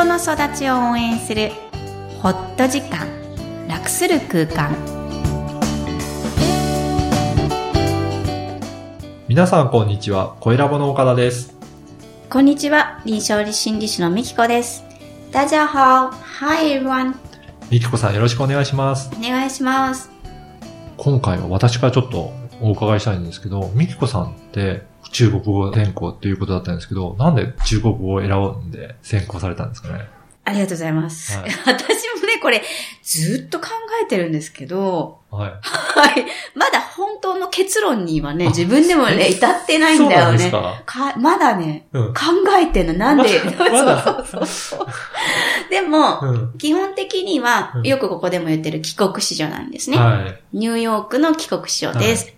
人の育ちを応援するホット時間楽する空間。皆さんこんにちは、声ラボの岡田です。こんにちは臨床心理士のみきこです。大家好。Hi everyone みきこさんよろしくお願いします。お願いします。今回は私からちょっとお伺いしたいんですけど、みきこさんって中国語専攻っていうことだったんですけど、なんで中国語を選んで専攻されたんですかね？ありがとうございます、はい 私もねこれずっと考えてるんですけどはい。はいまだ本当の結論にはね自分でもね至ってないんだよねか？かまだねうん。考えてんの、なんで、ま そうそうそう。でも、うん。基本的にはう、んよくここでも言ってる帰国子女なんですね。はい。ニューヨークの帰国子女です。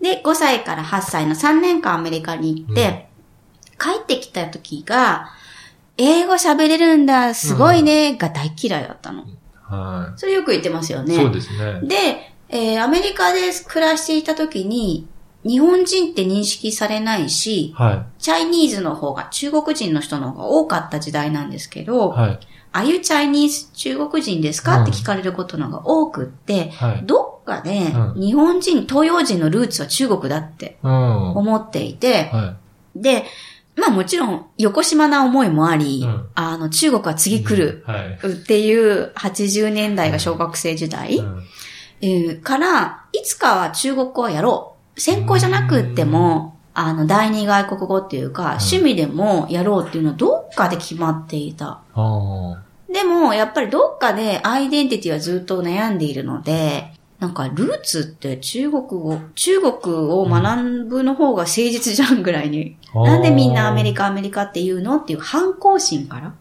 で、5歳から8歳の3年間アメリカに行って、帰ってきた時が、英語喋れるんだ、すごいね、が大嫌いだったの。はそれよく言ってますよい。ね。そうですね。で、えーアメリカで暮らしていた時に、日本人って認識されないし、はチャイニーズの方が、中国人の人の方が多かった時代なんですけい。ど、はい。あゆチャイニーズ中国人ですか、うんって聞かれることのが多くって、はい。どっかでうん。日本人、東洋人のルーツは中国だって思っていて、い。で、まあもちろん、横島な思いもあり、うん。あの、中国は次来るはい。っていう80年代が小学生時代、から、いつかは中国語をやろう。専攻じゃなくっても、あの、第二外国語っていうか、趣味でもやろうっていうのはどっかで決まっていた。あでも、やっぱりどっかでアイデンティティはずっと悩んでいるので、なんか、ルーツって中国語、中国を学ぶの方が誠実じゃんぐらいに。あ。なんでみんなアメリカカ、アメリカって言うのっていう反抗心から、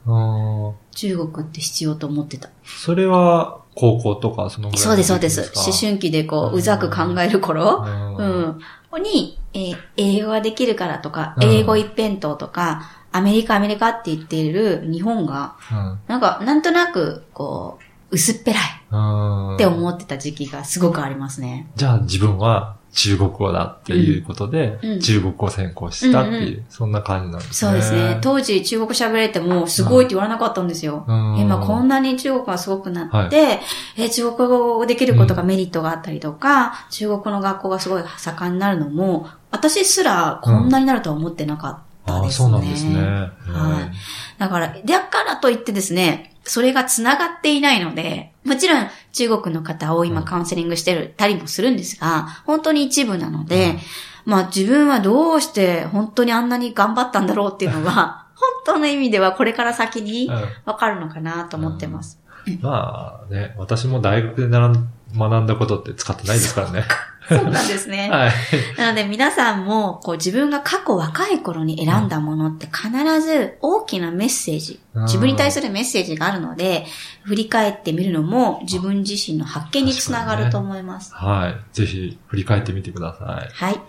中国って必要と思ってた。それは、高校とか、そのぐらいのそうです、そうで時す。か思春期でこう、うざく考える頃、うんうん。に、えー英語ができるからとか、うん英語一辺倒とか、アメリカ、アメリカって言っている日本が、うんなんか、なんとなく、こう、薄っぺらいうんって思ってた時期がすごくありますね。じゃあ自分は中国語だっていうことで、中国語を専攻したっていう、うんそんな感じなんですね。そうですね。当時中国喋れてもすごいって言われなかったんですよ。うん今こんなに中国がすごくなって、え中国語できることがメリットがあったりとか、中国語の学校がすごい盛んになるのも、私すらこんなになるとは思ってなかったああ、ですね。そうなんですね。はい。だから、だからといってですね、それが繋がっていないので、もちろん中国の方を今カウンセリングしてるたりもするんですが、本当に一部なので、まあ自分はどうして本当にあんなに頑張ったんだろうっていうのが、本当の意味ではこれから先にうん。わかるのかなと思ってます。まあね、私も大学で学んだことって使ってないですからね。そうなんですね。はい。なので皆さんも、こう自分が過去若い頃に選んだものって必ず大きなメッセージ、うん自分に対するメッセージがあるので、振り返ってみるのも自分自身の発見につながると思います。はい。ぜひ振り返ってみてください。はい。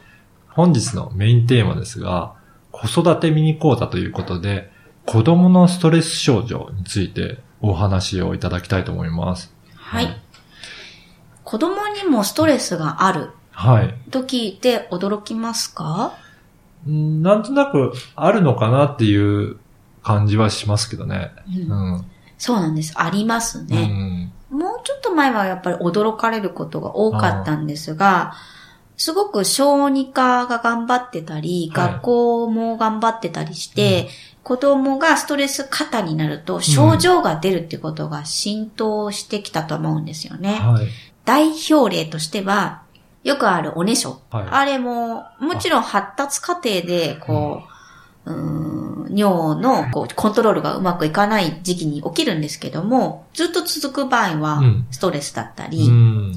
本日のメインテーマですが、子育てミニ講座ということで、子供のストレス症状についてお話をいただきたいと思います。はい。子供にもストレスがある？はい。と聞いて驚きますか？うんなんとなくあるのかなっていう感じはしますけどね。ううんん。そうなんです。ありますうね。ん。もうちょっと前はやっぱり驚かれることが多かったんですが、すごく小児科が頑張ってたり、はい学校も頑張ってたりして、子供がストレス過多になると症状が出るってことが浸透してきたと思うんですよね。はい。代表例としては、よくあるおねしょ。はいあれも、もちろん発達過程で、こう、うーん尿のこうコントロールがうまくいかない時期に起きるんですけども、ずっと続く場合はうん、ストレスだったうり、ん。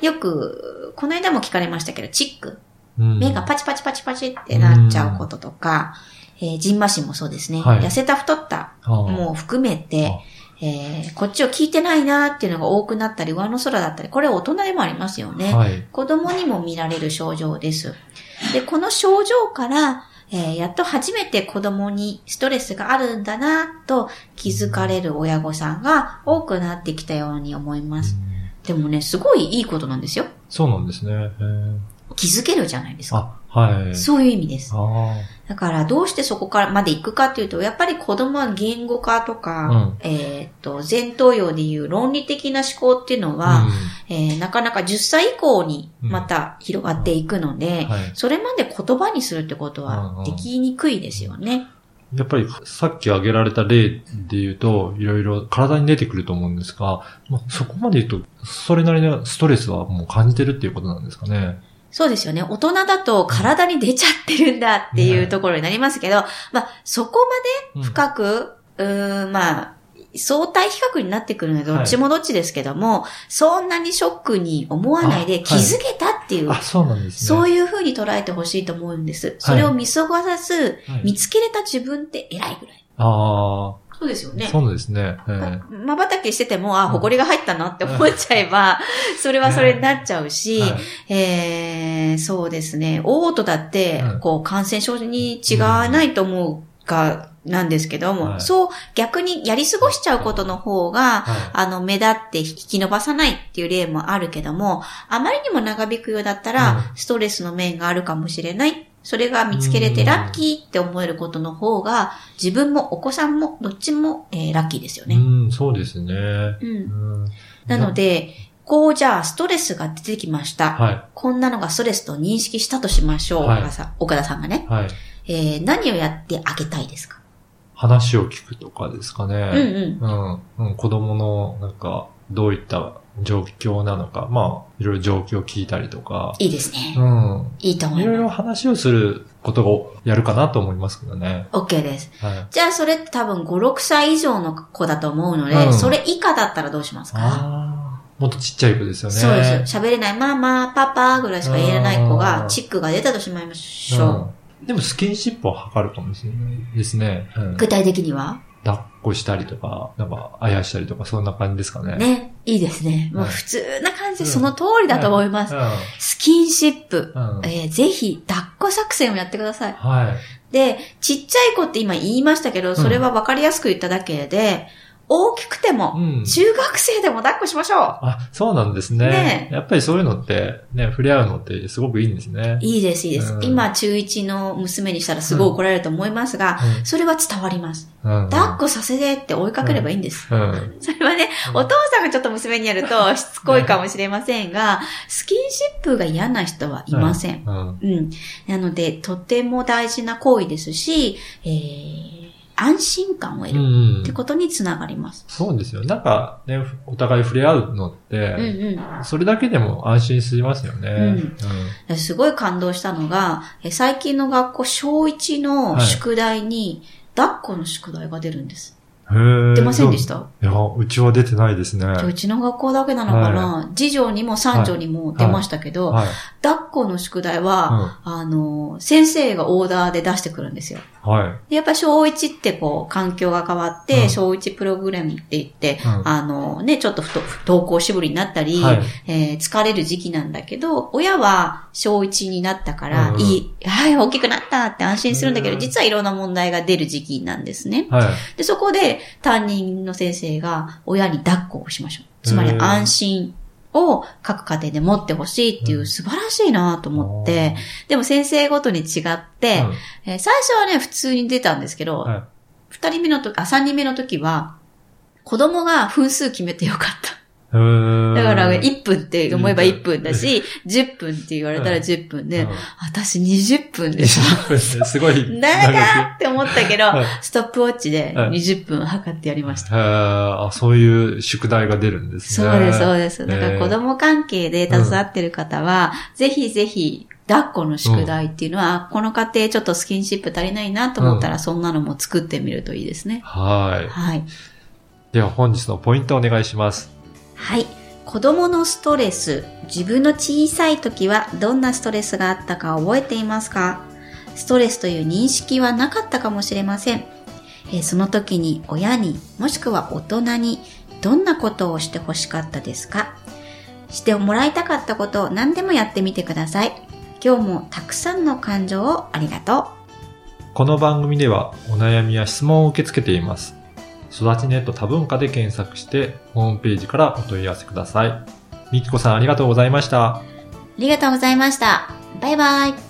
よく、この間も聞かれましたけど、チック。うん目がパチパチパチパチってなっちゃうこととか、えー、ジンマシンもそうですね。はい痩せた太ったも含めて、えーこっちを聞いてないなっていうのが多くなったり、上の空だったり、これは大人でもありますよね。はい。子供にも見られる症状です。で、この症状から、えーやっと初めて子供にストレスがあるんだなと気づかれる親御さんが多くなってきたように思います。でもね、すごいいいことなんですよ。そうなんですね。気づけるじゃないですか。あ、はい。そういう意味です。あだから、どうしてそこからまで行くかっていうと、やっぱり子供は言語化とか、えっと、前頭葉でいう論理的な思考っていうのあ。は、うんえーなかなか10歳以降にまた広がっていくので、はい。それまで言葉にするってことうんうんはできにくいですよね。やっぱりさっき挙げられた例で言うと、いろいろ体に出てくると思うんですが、まあ、そこまで言うと、それなりのストレスはもう感じてるっていうことなんですかね。そうですよね。大人だと体に出ちゃってるんだっていうところになりますけど、まあ、そこまで深く、うーん、まあ、相対比較になってくるので、どっちもどっちですけども、そんなにショックに思わないあで気づけたっていう、あ、そうなんですね。そういう風に捉えてほしいと思うんです。それを見過ごさず、はい見つけれた自分って偉いぐらい。あそうですよあ、そうですね。ええ。まばたきしてても、あ、うん埃が入ったなって思っちゃえば、それはそれになっちゃうし、はい。えー、そうですね。嘔吐だってうん、こう、感染症に違わないと思うか、なんですけども、はい。そう、逆にやり過ごしちゃうことの方が、はい。あの、目立って引き伸ばさないっていう例もあるけども、あまりにも長引くようだったら、うストレスの面があるかもしれない。それが見つけれてラッキーって思えることの方が、自分もお子さんもどっちも、えーラッキーですよね。うん、そうですね。うんうんなので、こうじゃあストレスが出てきました。はこんなのがストレスと認識したとしましょう。はい岡田さんがね、い。はい。えー何をやってあげたいですか、話を聞くとかですかね。うんうん。うん。うん。子供の、なんか、どういった状況なのか。まあ、いろいろ状況を聞いたりとか。いいですね。うん。いいと思います。いろいろ話をすることをやるかなと思いますけどね。OK です。はい。じゃあそれ多分5、6歳以上の子だと思うので、うんそれ以下だったらどうしますか？もっとちっちゃい子ですよね。そうです。喋れない、ママ、パパぐらいしか言えない子うが、んチックが出たとしまいましょう。うんでもスキンシップを測るかもしれないですね。うん具体的には？抱っこしたりとか、なんか、あやしたりとか、そんな感じですかね。ね。いいですね。もうはい普通な感じでその通りだと思います。うん。スキンシップ。うん。えーぜひ、抱っこ作戦をやってください。はい。で、ちっちゃい子って今言いましたけど、それは分かりやすく言っただけで、大きくても、うん。中学生でも抱っこしましょあ、そうなんですね。ねやっぱりそういうのって、ね、触れ合うのってすごくいいんですねう。。いいです、いいです。うん今、中1の娘にしたらすごい怒られると思いますが、それは伝わります。うん。うん。抱っこさせてって追いかければいいんです。うん。それはね、うんお父さんがちょっと娘にやるとしつこいかもしれませんが、スキンシップが嫌な人はいません。うん。うん。なので、とても大事な行為ですし、えー、安心感を得うるんってことにつながります。そうですよ。なんかね、お互い触れ合うのって、うんうん。それだけでも安心しますよね。うんすごい感動したのが、え最近の学校小1の宿題に、抱っこの宿題が出るんです。出ませんでした？いや、うちは出てないですね。うちの学校だけなのかな、次女にも三女にも出ましたけど、はい。抱っこの宿題は、あの、先生がオーダーで出してくるんですよ。はい。でやっぱ小1ってこう、環境が変わって、うん小1プログラムって言って、うんあのね、ちょっと不登校しぶりになったり、はいえー疲れる時期なんだけど、親は小1になったから、うんいい、はい、大きくなったって安心するんだけど、うん実はいろんな問題が出る時期なんですね。はい。で、そこで担任の先生が親に抱っこをしましょう。つまりうん安心を各家庭で持ってほしいっていううん。素晴らしいなと思って、でも先生ごとに違って、うん。えー最初はね、普通に出たんですけど、はい。二、人目の時、あ、三人目の時は、子供が分数決めてよかった。だから、1分って思えば1分だし、10分って言われたら10分で、うん私20分でしょ。すごい。長ーって思ったけどはい、ストップウォッチではい20分測ってやりました。あ、そういう宿題が出るんですね。そうです、そうです。だからえー子供関係で携わってる方は、ぜひぜひ、抱っこの宿題っていうのは、この家庭ちょっとスキンシップ足りないなと思ったら、そんなのも作ってみるといいですね。はい。はい。では本日のポイントをお願いします。はい。子供のストレス、自分の小さい時はどんなストレスがあったか覚えていますか？ストレスという認識はなかったかもしれません。えその時に親にもしくは大人にどんなことをしてほしかったですか？してもらいたかったことを何でもやってみてください。今日もたくさんの感情をありがとう。この番組ではお悩みや質問を受け付けています。育ちネット多文化で検索してホームページからお問い合わせください。みきこさんありがとうございました。ありがとうございました。バイバイ。